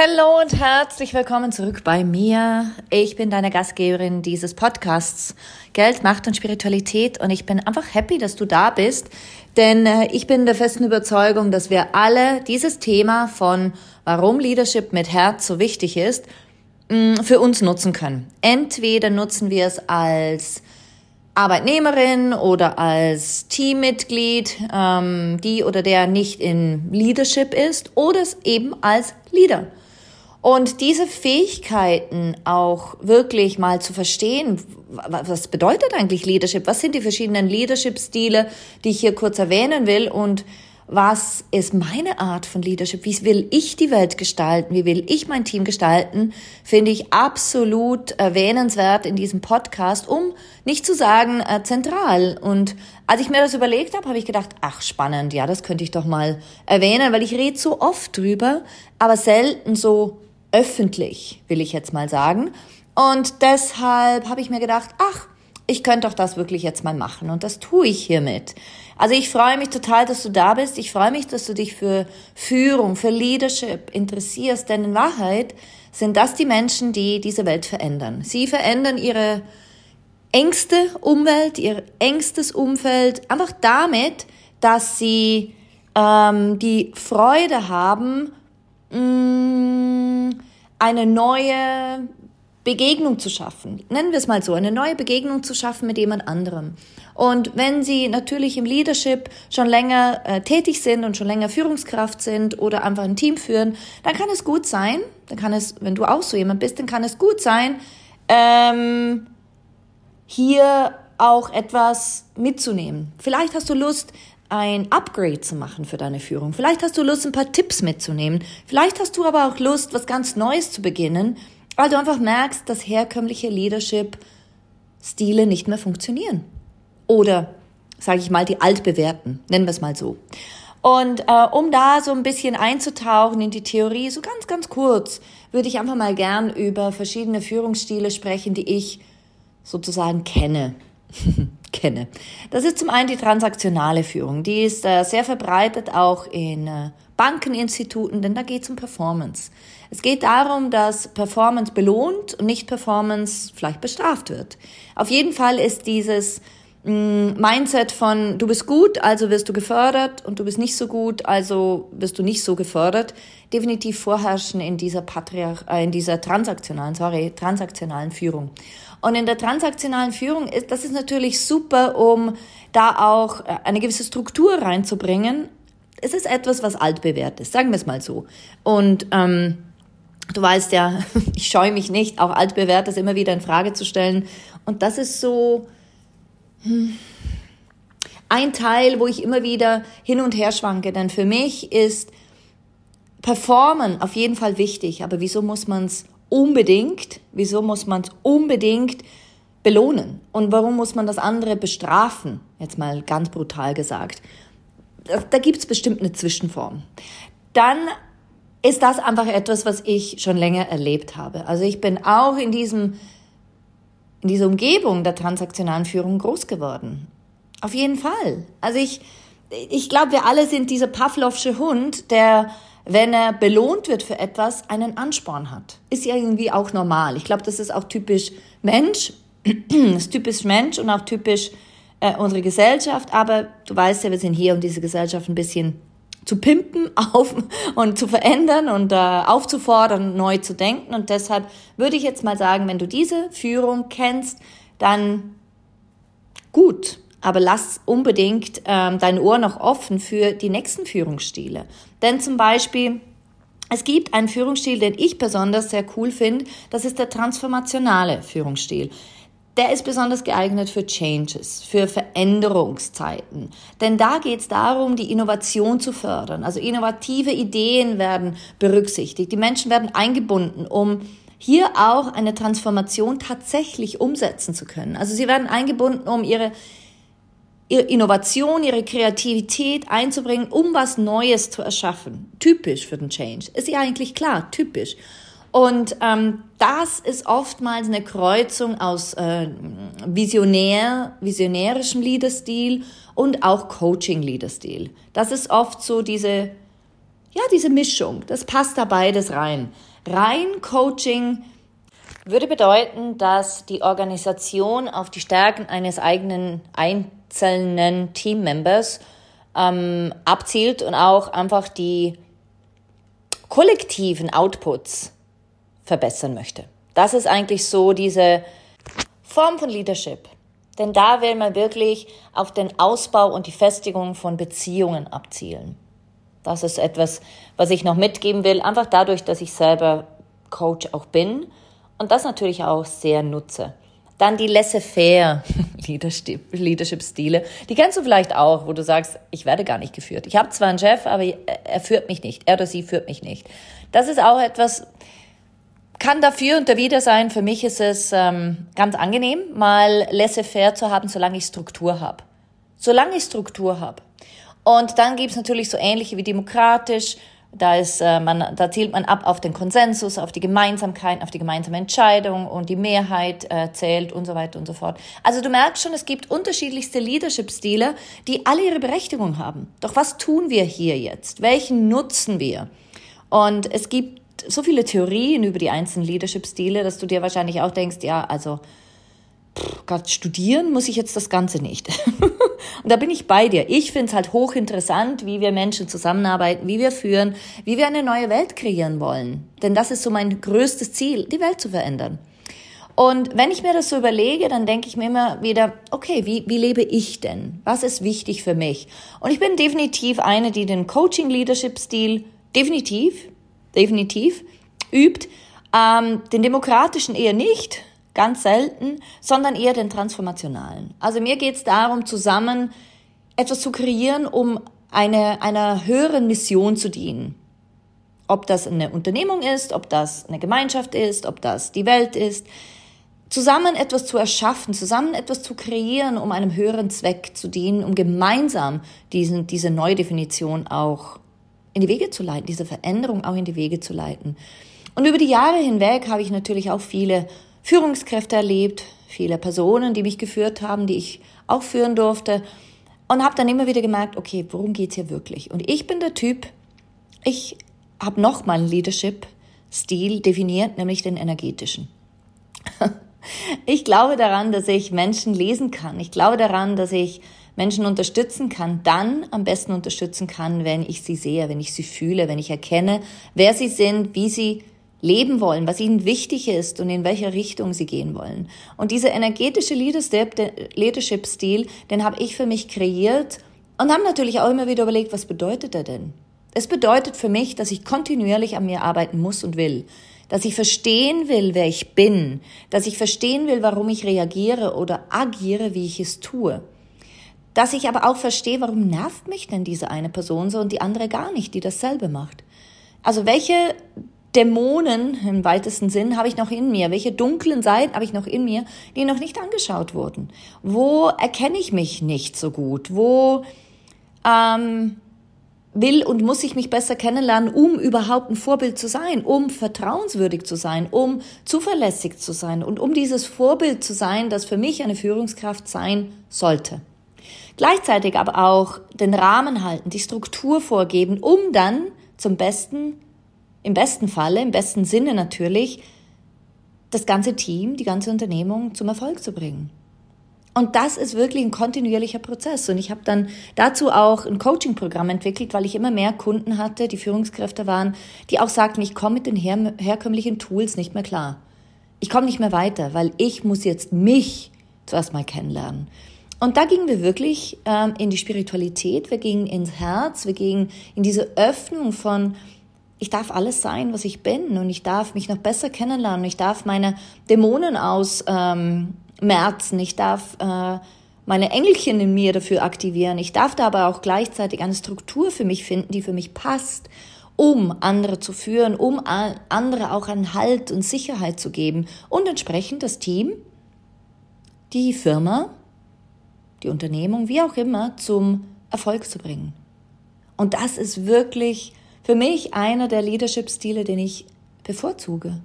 Hallo und herzlich willkommen zurück bei mir. Ich bin deine Gastgeberin dieses Podcasts Geld, Macht und Spiritualität und ich bin einfach happy, dass du da bist, denn äh, ich bin der festen Überzeugung, dass wir alle dieses Thema von warum Leadership mit Herz so wichtig ist, mm, für uns nutzen können. Entweder nutzen wir es als Arbeitnehmerin oder als Teammitglied, ähm, die oder der nicht in Leadership ist, oder es eben als Leader. Und diese Fähigkeiten auch wirklich mal zu verstehen, was bedeutet eigentlich Leadership? Was sind die verschiedenen Leadership-Stile, die ich hier kurz erwähnen will? Und was ist meine Art von Leadership? Wie will ich die Welt gestalten? Wie will ich mein Team gestalten? Finde ich absolut erwähnenswert in diesem Podcast, um nicht zu sagen äh, zentral. Und als ich mir das überlegt habe, habe ich gedacht, ach spannend, ja, das könnte ich doch mal erwähnen, weil ich rede so oft drüber, aber selten so öffentlich, will ich jetzt mal sagen. Und deshalb habe ich mir gedacht, ach, ich könnte doch das wirklich jetzt mal machen und das tue ich hiermit. Also ich freue mich total, dass du da bist. Ich freue mich, dass du dich für Führung, für Leadership interessierst, denn in Wahrheit sind das die Menschen, die diese Welt verändern. Sie verändern ihre engste Umwelt, ihr engstes Umfeld, einfach damit, dass sie ähm, die Freude haben, mm, eine neue Begegnung zu schaffen. Nennen wir es mal so, eine neue Begegnung zu schaffen mit jemand anderem. Und wenn Sie natürlich im Leadership schon länger äh, tätig sind und schon länger Führungskraft sind oder einfach ein Team führen, dann kann es gut sein, dann kann es, wenn du auch so jemand bist, dann kann es gut sein, ähm, hier auch etwas mitzunehmen. Vielleicht hast du Lust, ein Upgrade zu machen für deine Führung. Vielleicht hast du Lust, ein paar Tipps mitzunehmen. Vielleicht hast du aber auch Lust, was ganz Neues zu beginnen weil du einfach merkst, dass herkömmliche Leadership-Stile nicht mehr funktionieren. Oder, sage ich mal, die altbewährten, nennen wir es mal so. Und äh, um da so ein bisschen einzutauchen in die Theorie, so ganz, ganz kurz, würde ich einfach mal gern über verschiedene Führungsstile sprechen, die ich sozusagen kenne. kenne. Das ist zum einen die transaktionale Führung. Die ist äh, sehr verbreitet auch in äh, Bankeninstituten, denn da geht es um Performance. Es geht darum, dass Performance belohnt und nicht Performance vielleicht bestraft wird. Auf jeden Fall ist dieses Mindset von du bist gut, also wirst du gefördert und du bist nicht so gut, also wirst du nicht so gefördert, definitiv vorherrschen in dieser Patriarch äh, in dieser transaktionalen, sorry, transaktionalen Führung. Und in der transaktionalen Führung ist das ist natürlich super, um da auch äh, eine gewisse Struktur reinzubringen. Es ist etwas, was altbewährt ist, sagen wir es mal so. Und ähm, Du weißt ja, ich scheue mich nicht, auch altbewährtes immer wieder in Frage zu stellen. Und das ist so ein Teil, wo ich immer wieder hin und her schwanke. Denn für mich ist Performen auf jeden Fall wichtig. Aber wieso muss man es unbedingt, wieso muss man es unbedingt belohnen? Und warum muss man das andere bestrafen? Jetzt mal ganz brutal gesagt. Da, da gibt es bestimmt eine Zwischenform. Dann ist das einfach etwas, was ich schon länger erlebt habe. Also ich bin auch in diesem, in dieser Umgebung der transaktionalen Führung groß geworden. Auf jeden Fall. Also ich, ich glaube, wir alle sind dieser Pavlovsche Hund, der, wenn er belohnt wird für etwas, einen Ansporn hat. Ist ja irgendwie auch normal. Ich glaube, das ist auch typisch Mensch. ist typisch Mensch und auch typisch äh, unsere Gesellschaft. Aber du weißt ja, wir sind hier, um diese Gesellschaft ein bisschen zu pimpen auf und zu verändern und äh, aufzufordern, neu zu denken. Und deshalb würde ich jetzt mal sagen, wenn du diese Führung kennst, dann gut, aber lass unbedingt ähm, dein Ohr noch offen für die nächsten Führungsstile. Denn zum Beispiel, es gibt einen Führungsstil, den ich besonders sehr cool finde, das ist der transformationale Führungsstil der ist besonders geeignet für Changes, für Veränderungszeiten. Denn da geht es darum, die Innovation zu fördern. Also innovative Ideen werden berücksichtigt. Die Menschen werden eingebunden, um hier auch eine Transformation tatsächlich umsetzen zu können. Also sie werden eingebunden, um ihre, ihre Innovation, ihre Kreativität einzubringen, um was Neues zu erschaffen. Typisch für den Change. Ist ja eigentlich klar, typisch. Und ähm, das ist oftmals eine Kreuzung aus äh, visionär, visionärischem Leaderstil und auch Coaching-Leaderstil. Das ist oft so diese, ja, diese Mischung. Das passt da beides rein. Rein Coaching würde bedeuten, dass die Organisation auf die Stärken eines eigenen einzelnen Teammembers ähm, abzielt und auch einfach die kollektiven Outputs verbessern möchte. Das ist eigentlich so diese Form von Leadership. Denn da will man wirklich auf den Ausbau und die Festigung von Beziehungen abzielen. Das ist etwas, was ich noch mitgeben will, einfach dadurch, dass ich selber Coach auch bin und das natürlich auch sehr nutze. Dann die laissez-faire Leadership-Stile. Die kennst du vielleicht auch, wo du sagst, ich werde gar nicht geführt. Ich habe zwar einen Chef, aber er führt mich nicht. Er oder sie führt mich nicht. Das ist auch etwas, kann dafür und dawider sein. Für mich ist es ähm, ganz angenehm, mal laissez-faire zu haben, solange ich Struktur habe. Solange ich Struktur habe. Und dann gibt's natürlich so ähnliche wie demokratisch. Da, ist, äh, man, da zielt man ab auf den Konsensus, auf die Gemeinsamkeit, auf die gemeinsame Entscheidung und die Mehrheit äh, zählt und so weiter und so fort. Also du merkst schon, es gibt unterschiedlichste Leadership-Stile, die alle ihre Berechtigung haben. Doch was tun wir hier jetzt? Welchen nutzen wir? Und es gibt so viele Theorien über die einzelnen Leadership-Stile, dass du dir wahrscheinlich auch denkst, ja, also Gott, studieren muss ich jetzt das Ganze nicht. und da bin ich bei dir. Ich finde es halt hochinteressant, wie wir Menschen zusammenarbeiten, wie wir führen, wie wir eine neue Welt kreieren wollen. Denn das ist so mein größtes Ziel, die Welt zu verändern. Und wenn ich mir das so überlege, dann denke ich mir immer wieder, okay, wie, wie lebe ich denn? Was ist wichtig für mich? Und ich bin definitiv eine, die den Coaching-Leadership-Stil definitiv definitiv, übt, ähm, den demokratischen eher nicht, ganz selten, sondern eher den transformationalen. Also mir geht es darum, zusammen etwas zu kreieren, um eine, einer höheren Mission zu dienen. Ob das eine Unternehmung ist, ob das eine Gemeinschaft ist, ob das die Welt ist. Zusammen etwas zu erschaffen, zusammen etwas zu kreieren, um einem höheren Zweck zu dienen, um gemeinsam diesen, diese Neudefinition auch in die Wege zu leiten, diese Veränderung auch in die Wege zu leiten. Und über die Jahre hinweg habe ich natürlich auch viele Führungskräfte erlebt, viele Personen, die mich geführt haben, die ich auch führen durfte und habe dann immer wieder gemerkt, okay, worum geht's hier wirklich? Und ich bin der Typ, ich habe noch mal einen Leadership-Stil definiert, nämlich den energetischen. Ich glaube daran, dass ich Menschen lesen kann. Ich glaube daran, dass ich Menschen unterstützen kann, dann am besten unterstützen kann, wenn ich sie sehe, wenn ich sie fühle, wenn ich erkenne, wer sie sind, wie sie leben wollen, was ihnen wichtig ist und in welche Richtung sie gehen wollen. Und dieser energetische Leadership-Stil, den habe ich für mich kreiert und habe natürlich auch immer wieder überlegt, was bedeutet er denn? Es bedeutet für mich, dass ich kontinuierlich an mir arbeiten muss und will, dass ich verstehen will, wer ich bin, dass ich verstehen will, warum ich reagiere oder agiere, wie ich es tue dass ich aber auch verstehe, warum nervt mich denn diese eine Person so und die andere gar nicht, die dasselbe macht. Also welche Dämonen im weitesten Sinn habe ich noch in mir? Welche dunklen Seiten habe ich noch in mir, die noch nicht angeschaut wurden? Wo erkenne ich mich nicht so gut? Wo ähm, will und muss ich mich besser kennenlernen, um überhaupt ein Vorbild zu sein, um vertrauenswürdig zu sein, um zuverlässig zu sein und um dieses Vorbild zu sein, das für mich eine Führungskraft sein sollte? Gleichzeitig aber auch den Rahmen halten, die Struktur vorgeben, um dann zum besten, im besten Falle, im besten Sinne natürlich, das ganze Team, die ganze Unternehmung zum Erfolg zu bringen. Und das ist wirklich ein kontinuierlicher Prozess. Und ich habe dann dazu auch ein Coaching-Programm entwickelt, weil ich immer mehr Kunden hatte, die Führungskräfte waren, die auch sagten, ich komme mit den her herkömmlichen Tools nicht mehr klar. Ich komme nicht mehr weiter, weil ich muss jetzt mich zuerst mal kennenlernen. Und da gingen wir wirklich ähm, in die Spiritualität, wir gingen ins Herz, wir gingen in diese Öffnung von, ich darf alles sein, was ich bin. Und ich darf mich noch besser kennenlernen, ich darf meine Dämonen aus... Ähm, ich darf äh, meine Engelchen in mir dafür aktivieren, ich darf da aber auch gleichzeitig eine Struktur für mich finden, die für mich passt, um andere zu führen, um andere auch einen Halt und Sicherheit zu geben. Und entsprechend das Team, die Firma, die Unternehmung, wie auch immer, zum Erfolg zu bringen. Und das ist wirklich für mich einer der Leadership-Stile, den ich bevorzuge.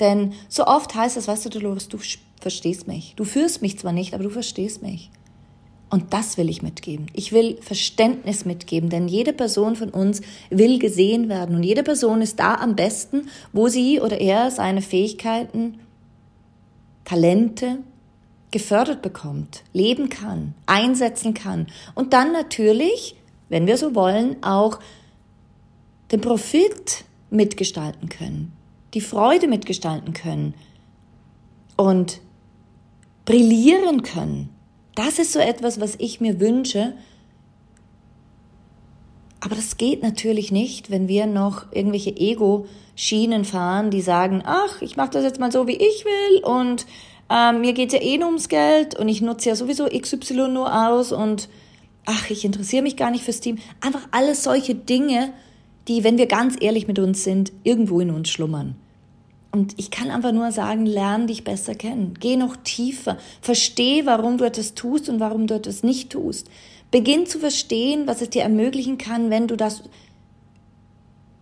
Denn so oft heißt es, weißt du, Dolores, du verstehst mich. Du führst mich zwar nicht, aber du verstehst mich. Und das will ich mitgeben. Ich will Verständnis mitgeben, denn jede Person von uns will gesehen werden und jede Person ist da am besten, wo sie oder er seine Fähigkeiten, Talente gefördert bekommt, leben kann, einsetzen kann und dann natürlich, wenn wir so wollen, auch den Profit mitgestalten können, die Freude mitgestalten können und brillieren können. Das ist so etwas, was ich mir wünsche. Aber das geht natürlich nicht, wenn wir noch irgendwelche Ego-Schienen fahren, die sagen, ach, ich mache das jetzt mal so, wie ich will und ähm, mir geht ja eh nur ums Geld und ich nutze ja sowieso XY nur aus und ach, ich interessiere mich gar nicht fürs Team. Einfach alles solche Dinge, die, wenn wir ganz ehrlich mit uns sind, irgendwo in uns schlummern. Und ich kann einfach nur sagen, lern dich besser kennen. Geh noch tiefer. Versteh, warum du etwas tust und warum du etwas nicht tust. Beginn zu verstehen, was es dir ermöglichen kann, wenn du das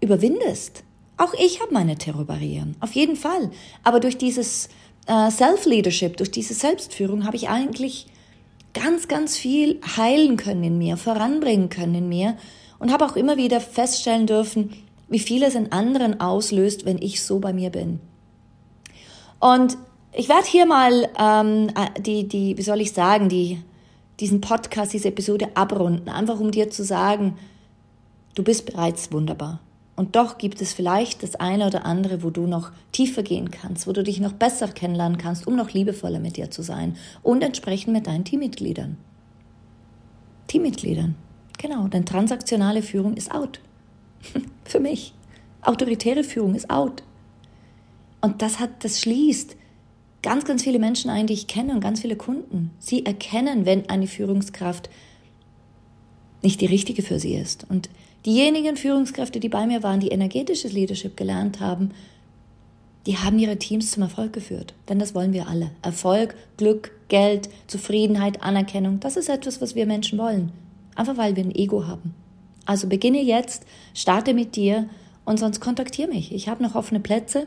überwindest. Auch ich habe meine Terrorbarrieren, auf jeden Fall. Aber durch dieses äh, Self-Leadership, durch diese Selbstführung habe ich eigentlich ganz, ganz viel heilen können in mir, voranbringen können in mir und habe auch immer wieder feststellen dürfen, wie viel es in anderen auslöst, wenn ich so bei mir bin. Und ich werde hier mal ähm, äh, die, die, wie soll ich sagen, die, diesen Podcast, diese Episode abrunden, einfach um dir zu sagen, du bist bereits wunderbar. Und doch gibt es vielleicht das eine oder andere, wo du noch tiefer gehen kannst, wo du dich noch besser kennenlernen kannst, um noch liebevoller mit dir zu sein und entsprechend mit deinen Teammitgliedern. Teammitgliedern, genau, denn transaktionale Führung ist out. Für mich. Autoritäre Führung ist out. Und das hat, das schließt ganz, ganz viele Menschen ein, die ich kenne und ganz viele Kunden. Sie erkennen, wenn eine Führungskraft nicht die richtige für sie ist. Und diejenigen Führungskräfte, die bei mir waren, die energetisches Leadership gelernt haben, die haben ihre Teams zum Erfolg geführt. Denn das wollen wir alle. Erfolg, Glück, Geld, Zufriedenheit, Anerkennung, das ist etwas, was wir Menschen wollen. Einfach weil wir ein Ego haben. Also beginne jetzt, starte mit dir und sonst kontaktiere mich. Ich habe noch offene Plätze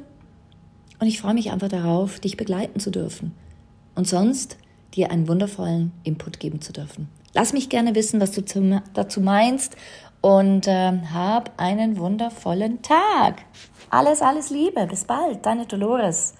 und ich freue mich einfach darauf, dich begleiten zu dürfen. Und sonst dir einen wundervollen Input geben zu dürfen. Lass mich gerne wissen, was du dazu meinst und äh, hab einen wundervollen Tag. Alles, alles Liebe. Bis bald. Deine Dolores.